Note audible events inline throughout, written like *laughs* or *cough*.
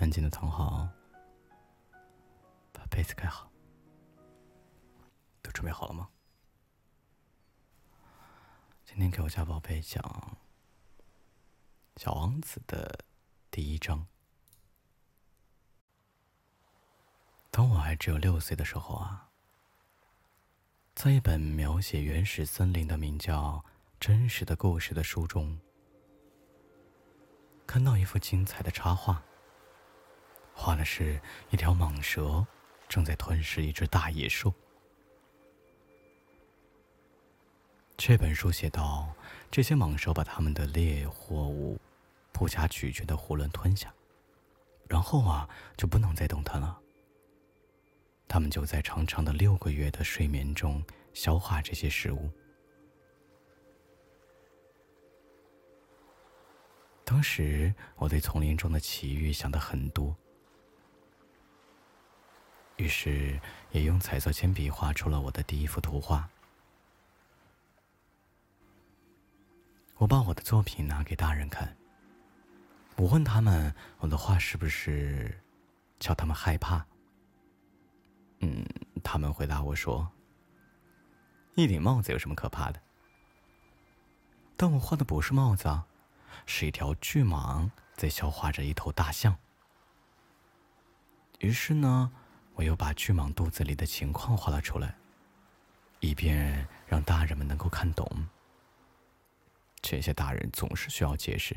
安静的躺好，把被子盖好，都准备好了吗？今天给我家宝贝讲《小王子》的第一章。当我还只有六岁的时候啊，在一本描写原始森林的名叫《真实的故事》的书中，看到一幅精彩的插画。画的是一条蟒蛇正在吞噬一只大野兽。这本书写道：这些蟒蛇把它们的猎获物不加咀嚼的囫囵吞下，然后啊就不能再动弹了。它们就在长长的六个月的睡眠中消化这些食物。当时我对丛林中的奇遇想的很多。于是，也用彩色铅笔画出了我的第一幅图画。我把我的作品拿给大人看。我问他们：“我的画是不是叫他们害怕？”嗯，他们回答我说：“一顶帽子有什么可怕的？”但我画的不是帽子啊，是一条巨蟒在消化着一头大象。于是呢。我又把巨蟒肚子里的情况画了出来，以便让大人们能够看懂。这些大人总是需要解释。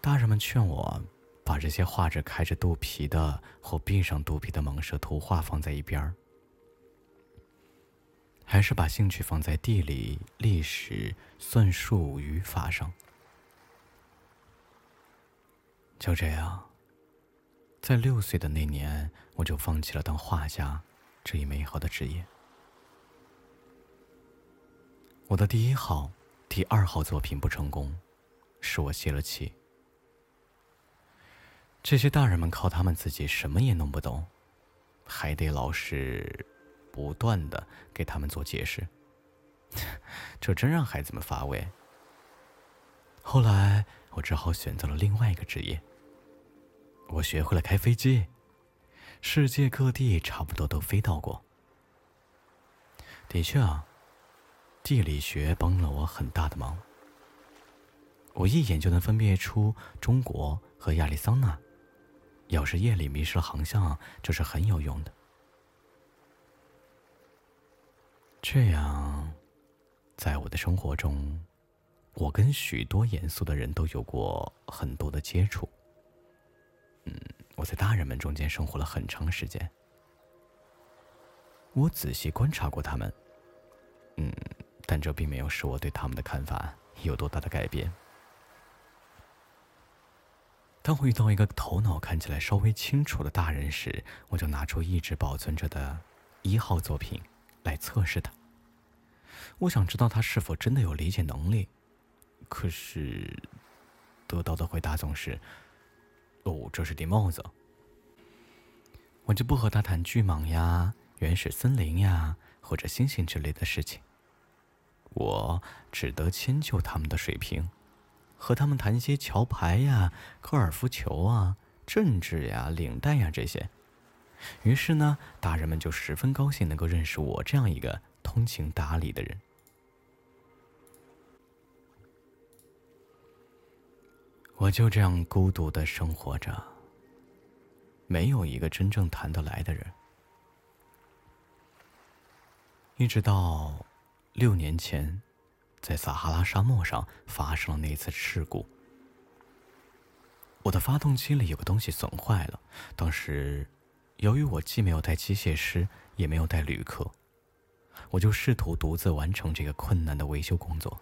大人们劝我把这些画着开着肚皮的或闭上肚皮的蟒蛇图画放在一边儿，还是把兴趣放在地理、历史、算术、语法上。就这样，在六岁的那年，我就放弃了当画家这一美好的职业。我的第一号、第二号作品不成功，使我泄了气。这些大人们靠他们自己什么也弄不懂，还得老师不断的给他们做解释，*laughs* 这真让孩子们乏味。后来，我只好选择了另外一个职业。我学会了开飞机，世界各地差不多都飞到过。的确啊，地理学帮了我很大的忙。我一眼就能分辨出中国和亚利桑那。要是夜里迷失了航向，这是很有用的。这样，在我的生活中，我跟许多严肃的人都有过很多的接触。嗯，我在大人们中间生活了很长时间。我仔细观察过他们，嗯，但这并没有使我对他们的看法有多大的改变。当我遇到一个头脑看起来稍微清楚的大人时，我就拿出一直保存着的一号作品来测试他。我想知道他是否真的有理解能力，可是得到的回答总是。哦，这是顶帽子。我就不和他谈巨蟒呀、原始森林呀或者星星之类的事情。我只得迁就他们的水平，和他们谈些桥牌呀、高尔夫球啊、政治呀、领带呀这些。于是呢，大人们就十分高兴能够认识我这样一个通情达理的人。我就这样孤独的生活着，没有一个真正谈得来的人。一直到六年前，在撒哈拉沙漠上发生了那次事故，我的发动机里有个东西损坏了。当时，由于我既没有带机械师，也没有带旅客，我就试图独自完成这个困难的维修工作。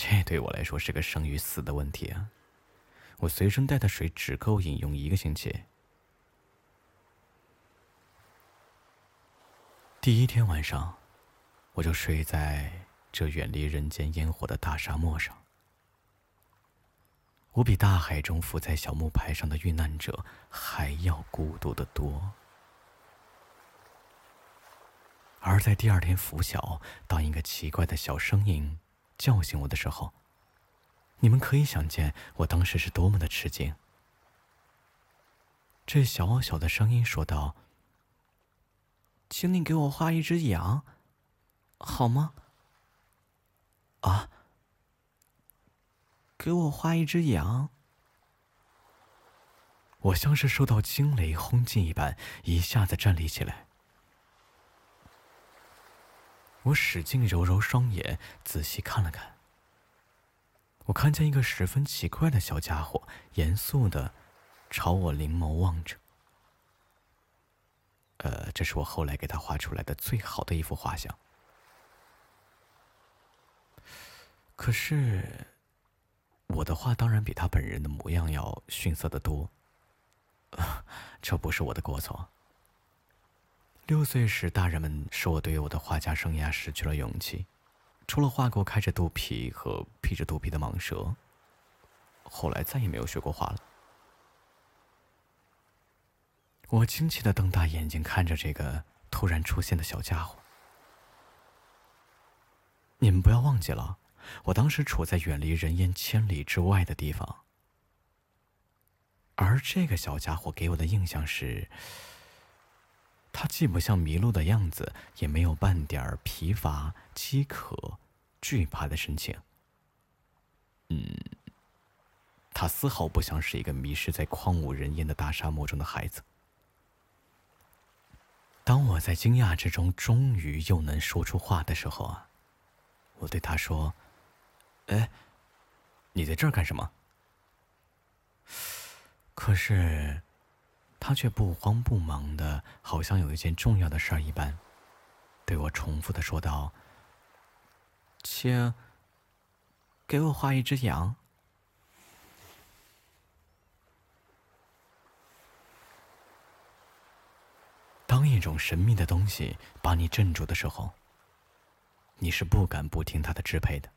这对我来说是个生与死的问题啊！我随身带的水只够饮用一个星期。第一天晚上，我就睡在这远离人间烟火的大沙漠上。我比大海中浮在小木牌上的遇难者还要孤独的多。而在第二天拂晓，当一个奇怪的小声音。叫醒我的时候，你们可以想见我当时是多么的吃惊。这小小的声音说道：“请你给我画一只羊，好吗？”啊！给我画一只羊！我像是受到惊雷轰击一般，一下子站立起来。我使劲揉揉双眼，仔细看了看。我看见一个十分奇怪的小家伙，严肃的朝我凝眸望着。呃，这是我后来给他画出来的最好的一幅画像。可是，我的画当然比他本人的模样要逊色的多。*laughs* 这不是我的过错。六岁时，大人们说我对我的画家生涯失去了勇气，除了画过开着肚皮和披着肚皮的蟒蛇，后来再也没有学过画了。我惊奇的瞪大眼睛看着这个突然出现的小家伙。你们不要忘记了，我当时处在远离人烟千里之外的地方，而这个小家伙给我的印象是。他既不像迷路的样子，也没有半点疲乏、饥渴、惧怕的神情。嗯，他丝毫不像是一个迷失在荒无人烟的大沙漠中的孩子。当我在惊讶之中终于又能说出话的时候啊，我对他说：“哎，你在这儿干什么？”可是。他却不慌不忙的，好像有一件重要的事儿一般，对我重复的说道：“请给我画一只羊。”当一种神秘的东西把你镇住的时候，你是不敢不听他的支配的。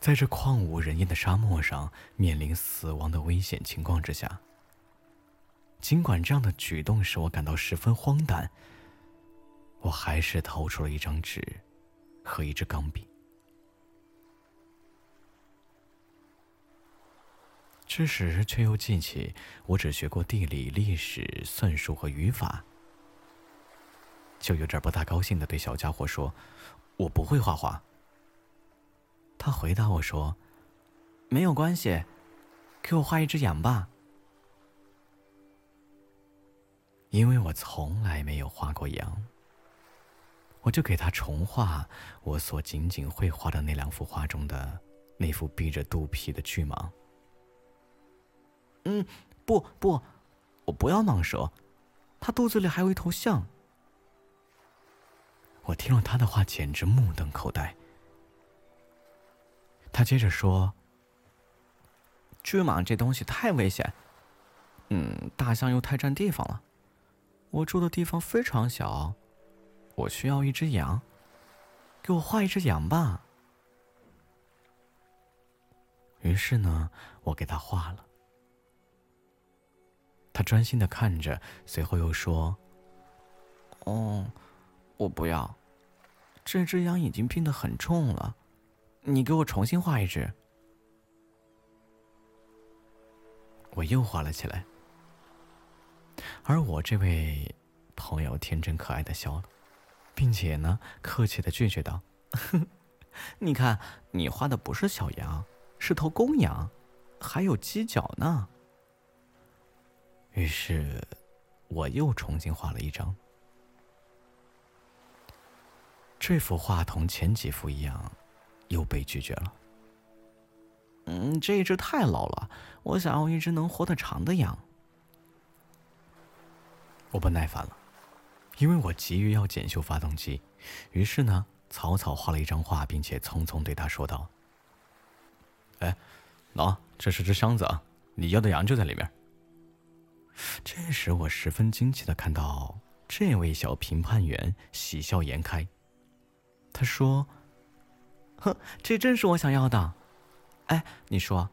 在这旷无人烟的沙漠上，面临死亡的危险情况之下。尽管这样的举动使我感到十分荒诞，我还是掏出了一张纸和一支钢笔。这时却又记起我只学过地理、历史、算术和语法，就有点不大高兴的对小家伙说：“我不会画画。”他回答我说：“没有关系，给我画一只羊吧。”因为我从来没有画过羊，我就给他重画我所仅仅会画的那两幅画中的那幅闭着肚皮的巨蟒。嗯，不不，我不要蟒蛇，它肚子里还有一头象。我听了他的话，简直目瞪口呆。他接着说：“巨蟒这东西太危险，嗯，大象又太占地方了。”我住的地方非常小，我需要一只羊，给我画一只羊吧。于是呢，我给他画了。他专心的看着，随后又说：“哦，我不要，这只羊已经病得很重了，你给我重新画一只。”我又画了起来。而我这位朋友天真可爱的笑了，并且呢，客气的拒绝道：“ *laughs* 你看，你画的不是小羊，是头公羊，还有犄角呢。”于是，我又重新画了一张。这幅画同前几幅一样，又被拒绝了。嗯，这一只太老了，我想要一只能活得长的羊。我不耐烦了，因为我急于要检修发动机，于是呢，草草画了一张画，并且匆匆对他说道：“哎，喏，这是只箱子啊，你要的羊就在里面。”这时，我十分惊奇的看到这位小评判员喜笑颜开，他说：“哼，这正是我想要的。哎，你说，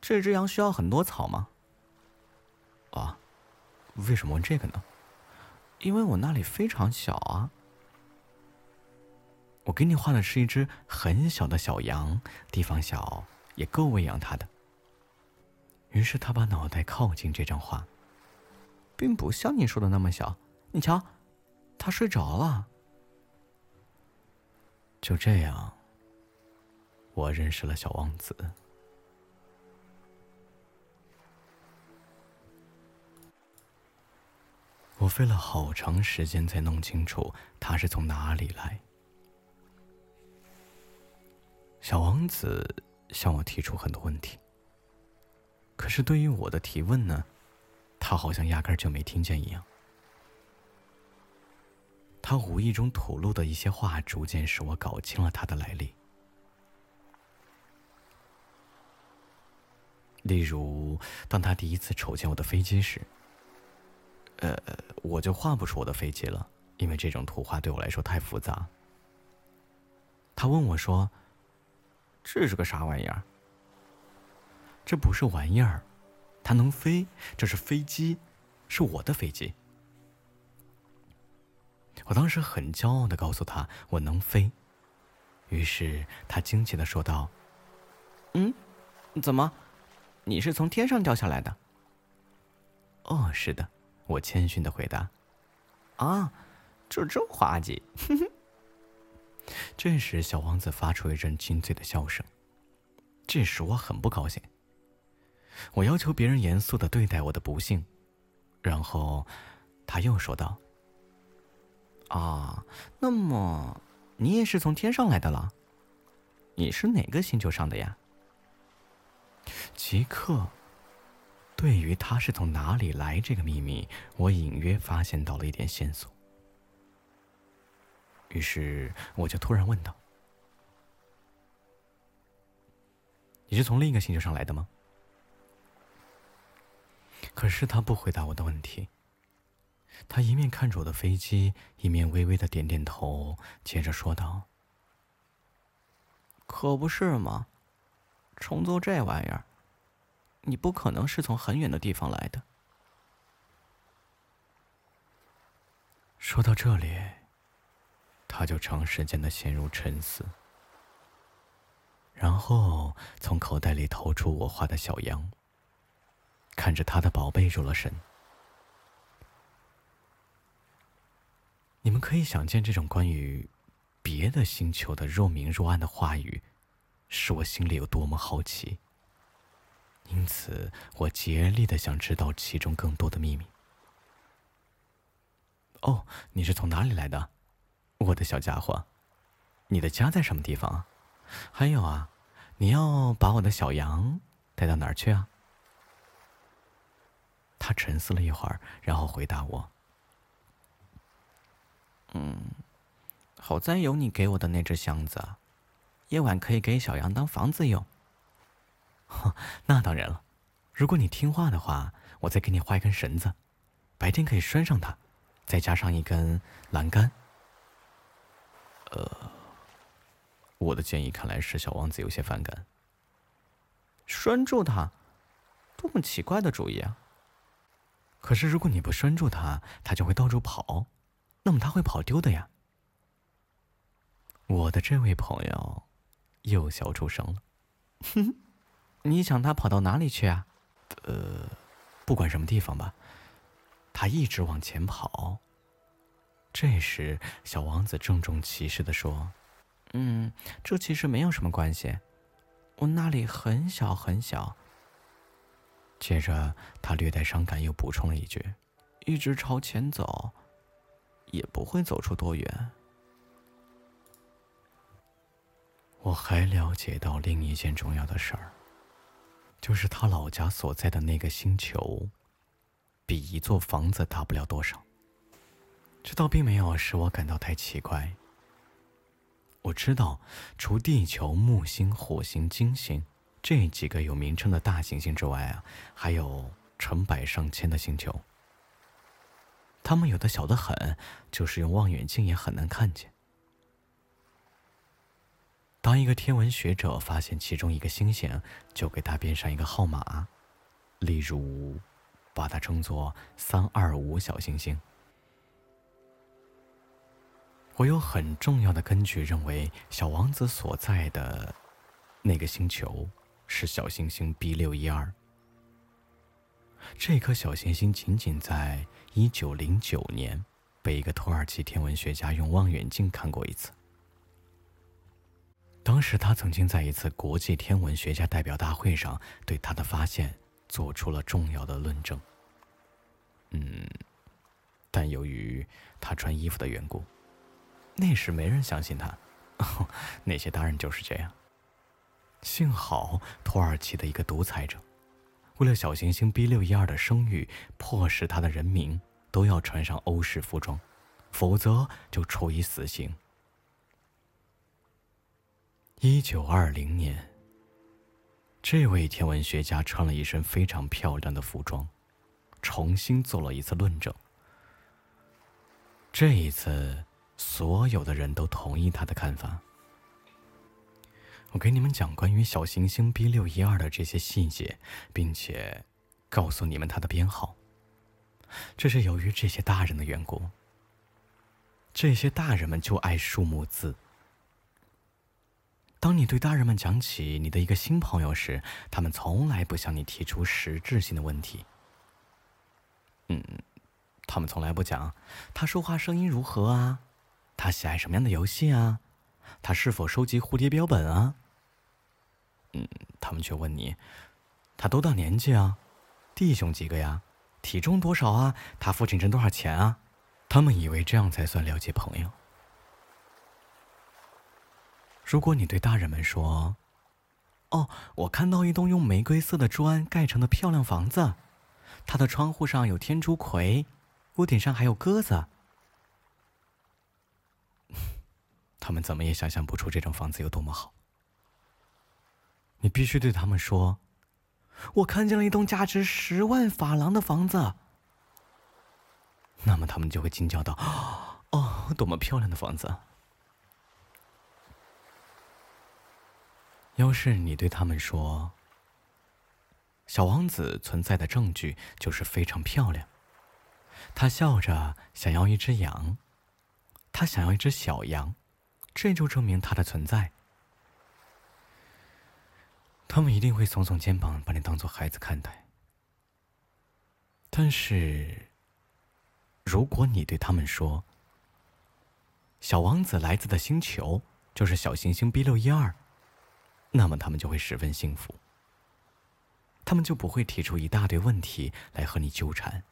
这只羊需要很多草吗？”啊，为什么问这个呢？因为我那里非常小啊。我给你画的是一只很小的小羊，地方小，也够喂养它的。于是他把脑袋靠近这张画，并不像你说的那么小。你瞧，他睡着了。就这样，我认识了小王子。我费了好长时间才弄清楚他是从哪里来。小王子向我提出很多问题，可是对于我的提问呢，他好像压根儿就没听见一样。他无意中吐露的一些话，逐渐使我搞清了他的来历。例如，当他第一次瞅见我的飞机时，呃，我就画不出我的飞机了，因为这种图画对我来说太复杂。他问我说：“这是个啥玩意儿？”这不是玩意儿，它能飞，这是飞机，是我的飞机。我当时很骄傲的告诉他我能飞，于是他惊奇的说道：“嗯，怎么，你是从天上掉下来的？”“哦，是的。”我谦逊的回答。“啊，这真滑稽。”这时，小王子发出一阵清脆的笑声，这使我很不高兴。我要求别人严肃的对待我的不幸，然后他又说道。啊，那么你也是从天上来的了？你是哪个星球上的呀？吉克，对于他是从哪里来这个秘密，我隐约发现到了一点线索。于是我就突然问道：“你是从另一个星球上来的吗？”可是他不回答我的问题。他一面看着我的飞机，一面微微的点点头，接着说道：“可不是嘛，重做这玩意儿，你不可能是从很远的地方来的。”说到这里，他就长时间的陷入沉思，然后从口袋里掏出我画的小羊，看着他的宝贝入了神。你们可以想见，这种关于别的星球的若明若暗的话语，使我心里有多么好奇。因此，我竭力的想知道其中更多的秘密。哦，你是从哪里来的，我的小家伙？你的家在什么地方？还有啊，你要把我的小羊带到哪儿去啊？他沉思了一会儿，然后回答我。嗯，好在有你给我的那只箱子，夜晚可以给小羊当房子用。*laughs* 那当然了，如果你听话的话，我再给你画一根绳子，白天可以拴上它，再加上一根栏杆。呃，我的建议看来使小王子有些反感。拴住它，多么奇怪的主意啊！可是如果你不拴住它，它就会到处跑。那么它会跑丢的呀！我的这位朋友又笑出声了。哼，*laughs* 你想他跑到哪里去啊？呃，不管什么地方吧，他一直往前跑。这时，小王子郑重其事的说：“嗯，这其实没有什么关系，我那里很小很小。”接着，他略带伤感又补充了一句：“一直朝前走。”也不会走出多远。我还了解到另一件重要的事儿，就是他老家所在的那个星球，比一座房子大不了多少。这倒并没有使我感到太奇怪。我知道，除地球、木星、火星、金星这几个有名称的大行星之外啊，还有成百上千的星球。他们有的小得很，就是用望远镜也很难看见。当一个天文学者发现其中一个星星，就给它编上一个号码，例如，把它称作“三二五小行星”。我有很重要的根据认为，小王子所在的那个星球是小行星 B 六一二。这颗小行星仅仅在一九零九年被一个土耳其天文学家用望远镜看过一次。当时他曾经在一次国际天文学家代表大会上对他的发现做出了重要的论证。嗯，但由于他穿衣服的缘故。那时没人相信他，*laughs* 那些大人就是这样。幸好土耳其的一个独裁者，为了小行星 B 六一二的声誉，迫使他的人民都要穿上欧式服装，否则就处以死刑。一九二零年，这位天文学家穿了一身非常漂亮的服装，重新做了一次论证。这一次。所有的人都同意他的看法。我给你们讲关于小行星 B 六一二的这些细节，并且告诉你们它的编号。这是由于这些大人的缘故。这些大人们就爱数目字。当你对大人们讲起你的一个新朋友时，他们从来不向你提出实质性的问题。嗯，他们从来不讲他说话声音如何啊。他喜爱什么样的游戏啊？他是否收集蝴蝶标本啊？嗯，他们却问你，他多大年纪啊？弟兄几个呀？体重多少啊？他父亲挣多少钱啊？他们以为这样才算了解朋友。如果你对大人们说：“哦，我看到一栋用玫瑰色的砖盖成的漂亮房子，它的窗户上有天竺葵，屋顶上还有鸽子。*laughs* ”他们怎么也想象不出这种房子有多么好。你必须对他们说：“我看见了一栋价值十万法郎的房子。”那么他们就会惊叫道：“哦，多么漂亮的房子！”要是你对他们说：“小王子存在的证据就是非常漂亮。”他笑着想要一只羊，他想要一只小羊。这就证明他的存在。他们一定会耸耸肩膀，把你当做孩子看待。但是，如果你对他们说：“小王子来自的星球就是小行星 B 六一二”，那么他们就会十分幸福。他们就不会提出一大堆问题来和你纠缠。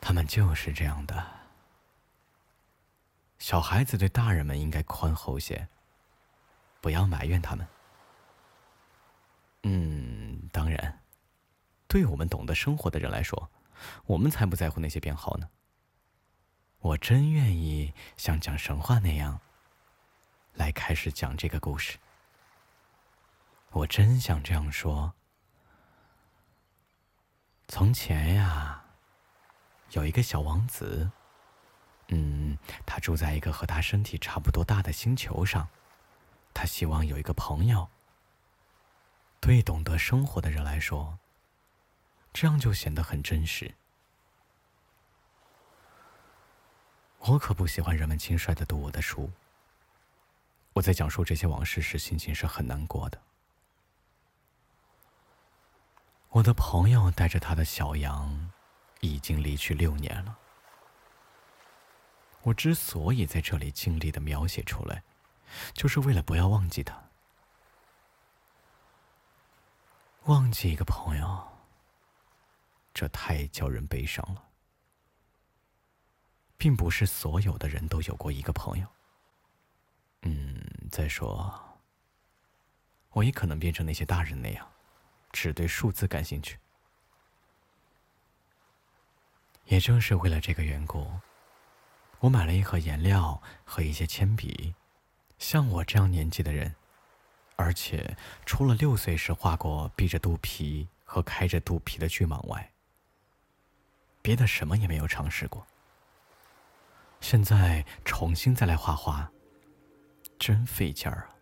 他们就是这样的。小孩子对大人们应该宽厚些，不要埋怨他们。嗯，当然，对我们懂得生活的人来说，我们才不在乎那些编号呢。我真愿意像讲神话那样，来开始讲这个故事。我真想这样说：从前呀，有一个小王子。嗯，他住在一个和他身体差不多大的星球上，他希望有一个朋友。对懂得生活的人来说，这样就显得很真实。我可不喜欢人们轻率的读我的书。我在讲述这些往事时，心情是很难过的。我的朋友带着他的小羊，已经离去六年了。我之所以在这里尽力的描写出来，就是为了不要忘记他。忘记一个朋友，这太叫人悲伤了。并不是所有的人都有过一个朋友。嗯，再说，我也可能变成那些大人那样，只对数字感兴趣。也正是为了这个缘故。我买了一盒颜料和一些铅笔，像我这样年纪的人，而且除了六岁时画过闭着肚皮和开着肚皮的巨蟒外，别的什么也没有尝试过。现在重新再来画画，真费劲儿啊！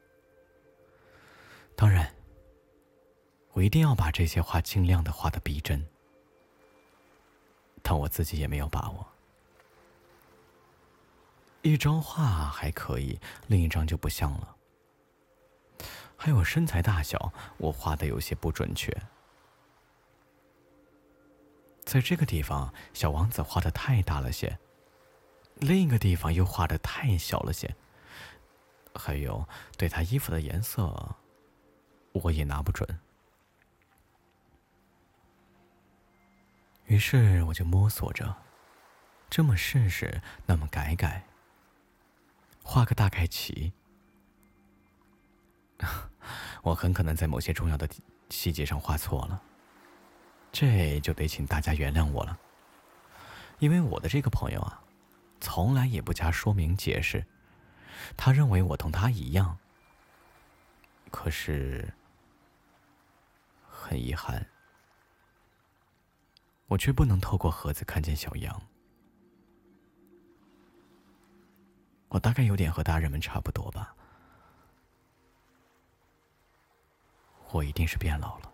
当然，我一定要把这些画尽量的画的逼真，但我自己也没有把握。一张画还可以，另一张就不像了。还有身材大小，我画的有些不准确。在这个地方，小王子画的太大了些；另一个地方又画的太小了些。还有对他衣服的颜色，我也拿不准。于是我就摸索着，这么试试，那么改改，画个大概齐。*laughs* 我很可能在某些重要的细节上画错了，这就得请大家原谅我了。因为我的这个朋友啊，从来也不加说明解释，他认为我同他一样。可是，很遗憾。我却不能透过盒子看见小羊。我大概有点和大人们差不多吧。我一定是变老了。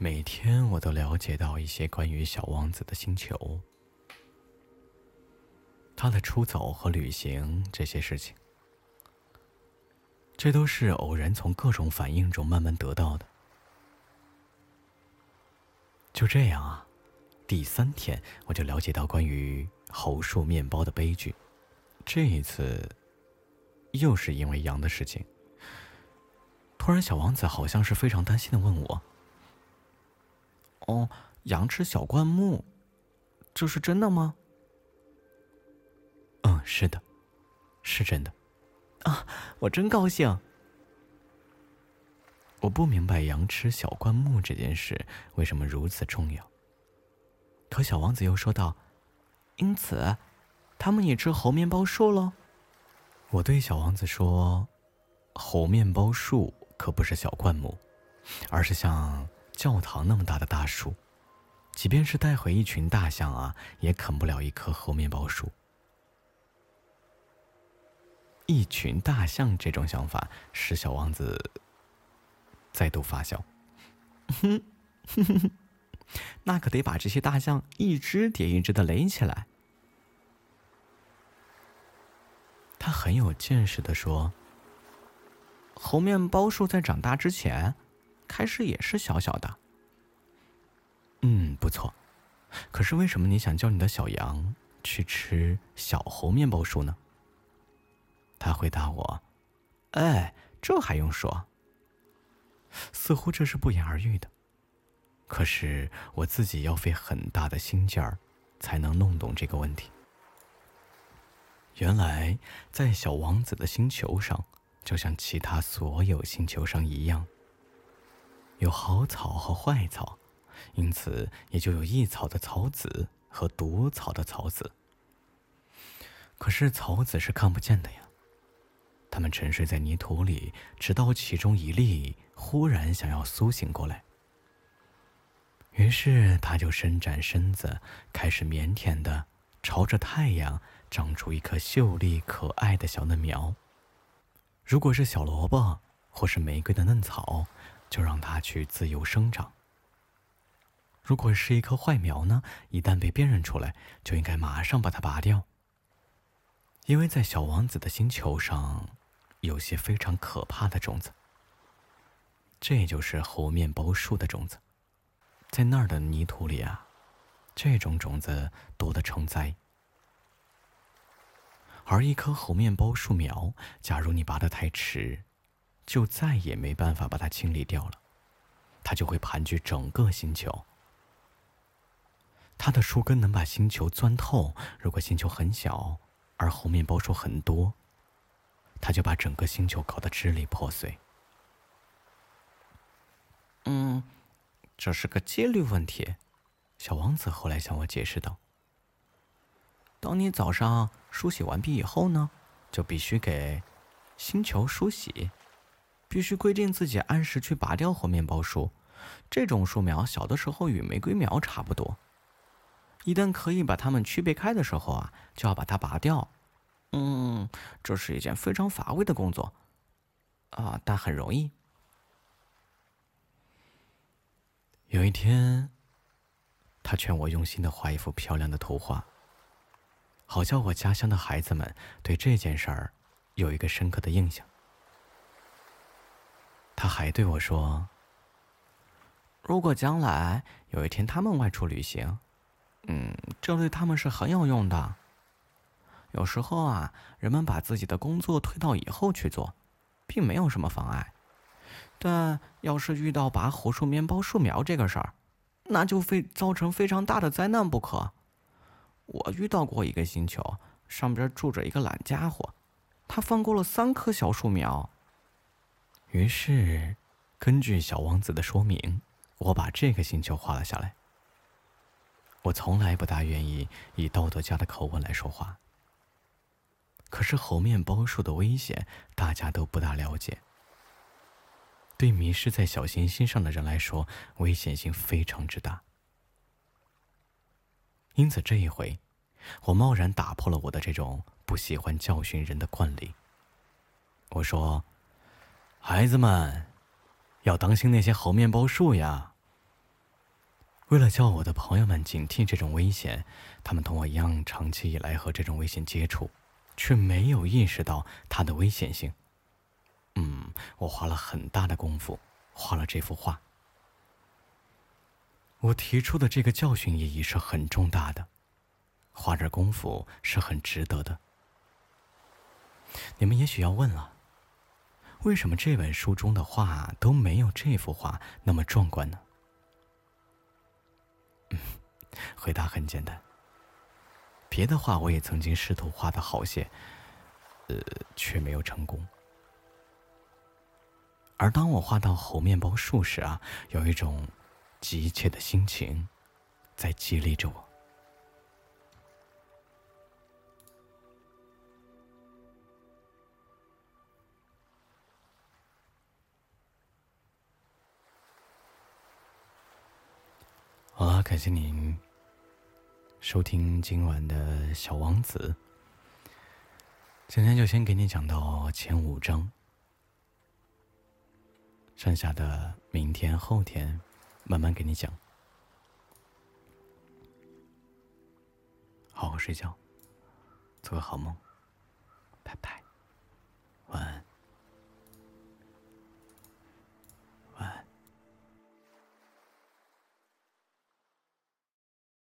每天我都了解到一些关于小王子的星球、他的出走和旅行这些事情。这都是偶然从各种反应中慢慢得到的。就这样啊，第三天我就了解到关于猴树面包的悲剧。这一次，又是因为羊的事情。突然，小王子好像是非常担心的问我：“，羊吃小灌木，这是真的吗？”“嗯，是的，是真的。”啊，我真高兴。我不明白羊吃小灌木这件事为什么如此重要。可小王子又说道：“因此，他们也吃猴面包树喽。”我对小王子说：“猴面包树可不是小灌木，而是像教堂那么大的大树，即便是带回一群大象啊，也啃不了一棵猴面包树。”一群大象这种想法使小王子再度发笑。哼哼哼，那可得把这些大象一只叠一只的垒起来。他很有见识的说：“猴面包树在长大之前，开始也是小小的。”嗯，不错。可是为什么你想叫你的小羊去吃小猴面包树呢？他回答我：“哎，这还用说？似乎这是不言而喻的。可是我自己要费很大的心劲儿，才能弄懂这个问题。原来，在小王子的星球上，就像其他所有星球上一样，有好草和坏草，因此也就有益草的草籽和毒草的草籽。可是草籽是看不见的呀。”他们沉睡在泥土里，直到其中一粒忽然想要苏醒过来。于是，他就伸展身子，开始腼腆的朝着太阳长出一颗秀丽可爱的小嫩苗。如果是小萝卜或是玫瑰的嫩草，就让它去自由生长。如果是一棵坏苗呢？一旦被辨认出来，就应该马上把它拔掉。因为在小王子的星球上。有些非常可怕的种子，这就是猴面包树的种子，在那儿的泥土里啊，这种种子多得成灾。而一棵猴面包树苗，假如你拔得太迟，就再也没办法把它清理掉了，它就会盘踞整个星球。它的树根能把星球钻透。如果星球很小，而猴面包树很多。它就把整个星球搞得支离破碎。嗯，这是个几率问题。小王子后来向我解释道：“当你早上梳洗完毕以后呢，就必须给星球梳洗，必须规定自己按时去拔掉猴面包树。这种树苗小的时候与玫瑰苗差不多，一旦可以把它们区别开的时候啊，就要把它拔掉。”嗯，这是一件非常乏味的工作，啊，但很容易。有一天，他劝我用心的画一幅漂亮的图画，好叫我家乡的孩子们对这件事儿有一个深刻的印象。他还对我说：“如果将来有一天他们外出旅行，嗯，这对他们是很有用的。有时候啊，人们把自己的工作推到以后去做，并没有什么妨碍。但要是遇到拔胡树面包树苗这个事儿，那就非造成非常大的灾难不可。我遇到过一个星球，上边住着一个懒家伙，他放过了三棵小树苗。于是，根据小王子的说明，我把这个星球画了下来。我从来不大愿意以道德家的口吻来说话。可是猴面包树的危险，大家都不大了解。对迷失在小行星上的人来说，危险性非常之大。因此这一回，我贸然打破了我的这种不喜欢教训人的惯例。我说：“孩子们，要当心那些猴面包树呀。”为了叫我的朋友们警惕这种危险，他们同我一样长期以来和这种危险接触，却没有意识到它的危险性。嗯，我花了很大的功夫画了这幅画。我提出的这个教训意义是很重大的，花点功夫是很值得的。你们也许要问了，为什么这本书中的画都没有这幅画那么壮观呢？嗯 *laughs* 回答很简单。别的画我也曾经试图画的好些，呃，却没有成功。而当我画到猴面包树时啊，有一种急切的心情在激励着我。好了感谢您收听今晚的小王子。今天就先给你讲到前五章。剩下的明天后天慢慢给你讲。好好睡觉做个好梦。拜拜。晚安。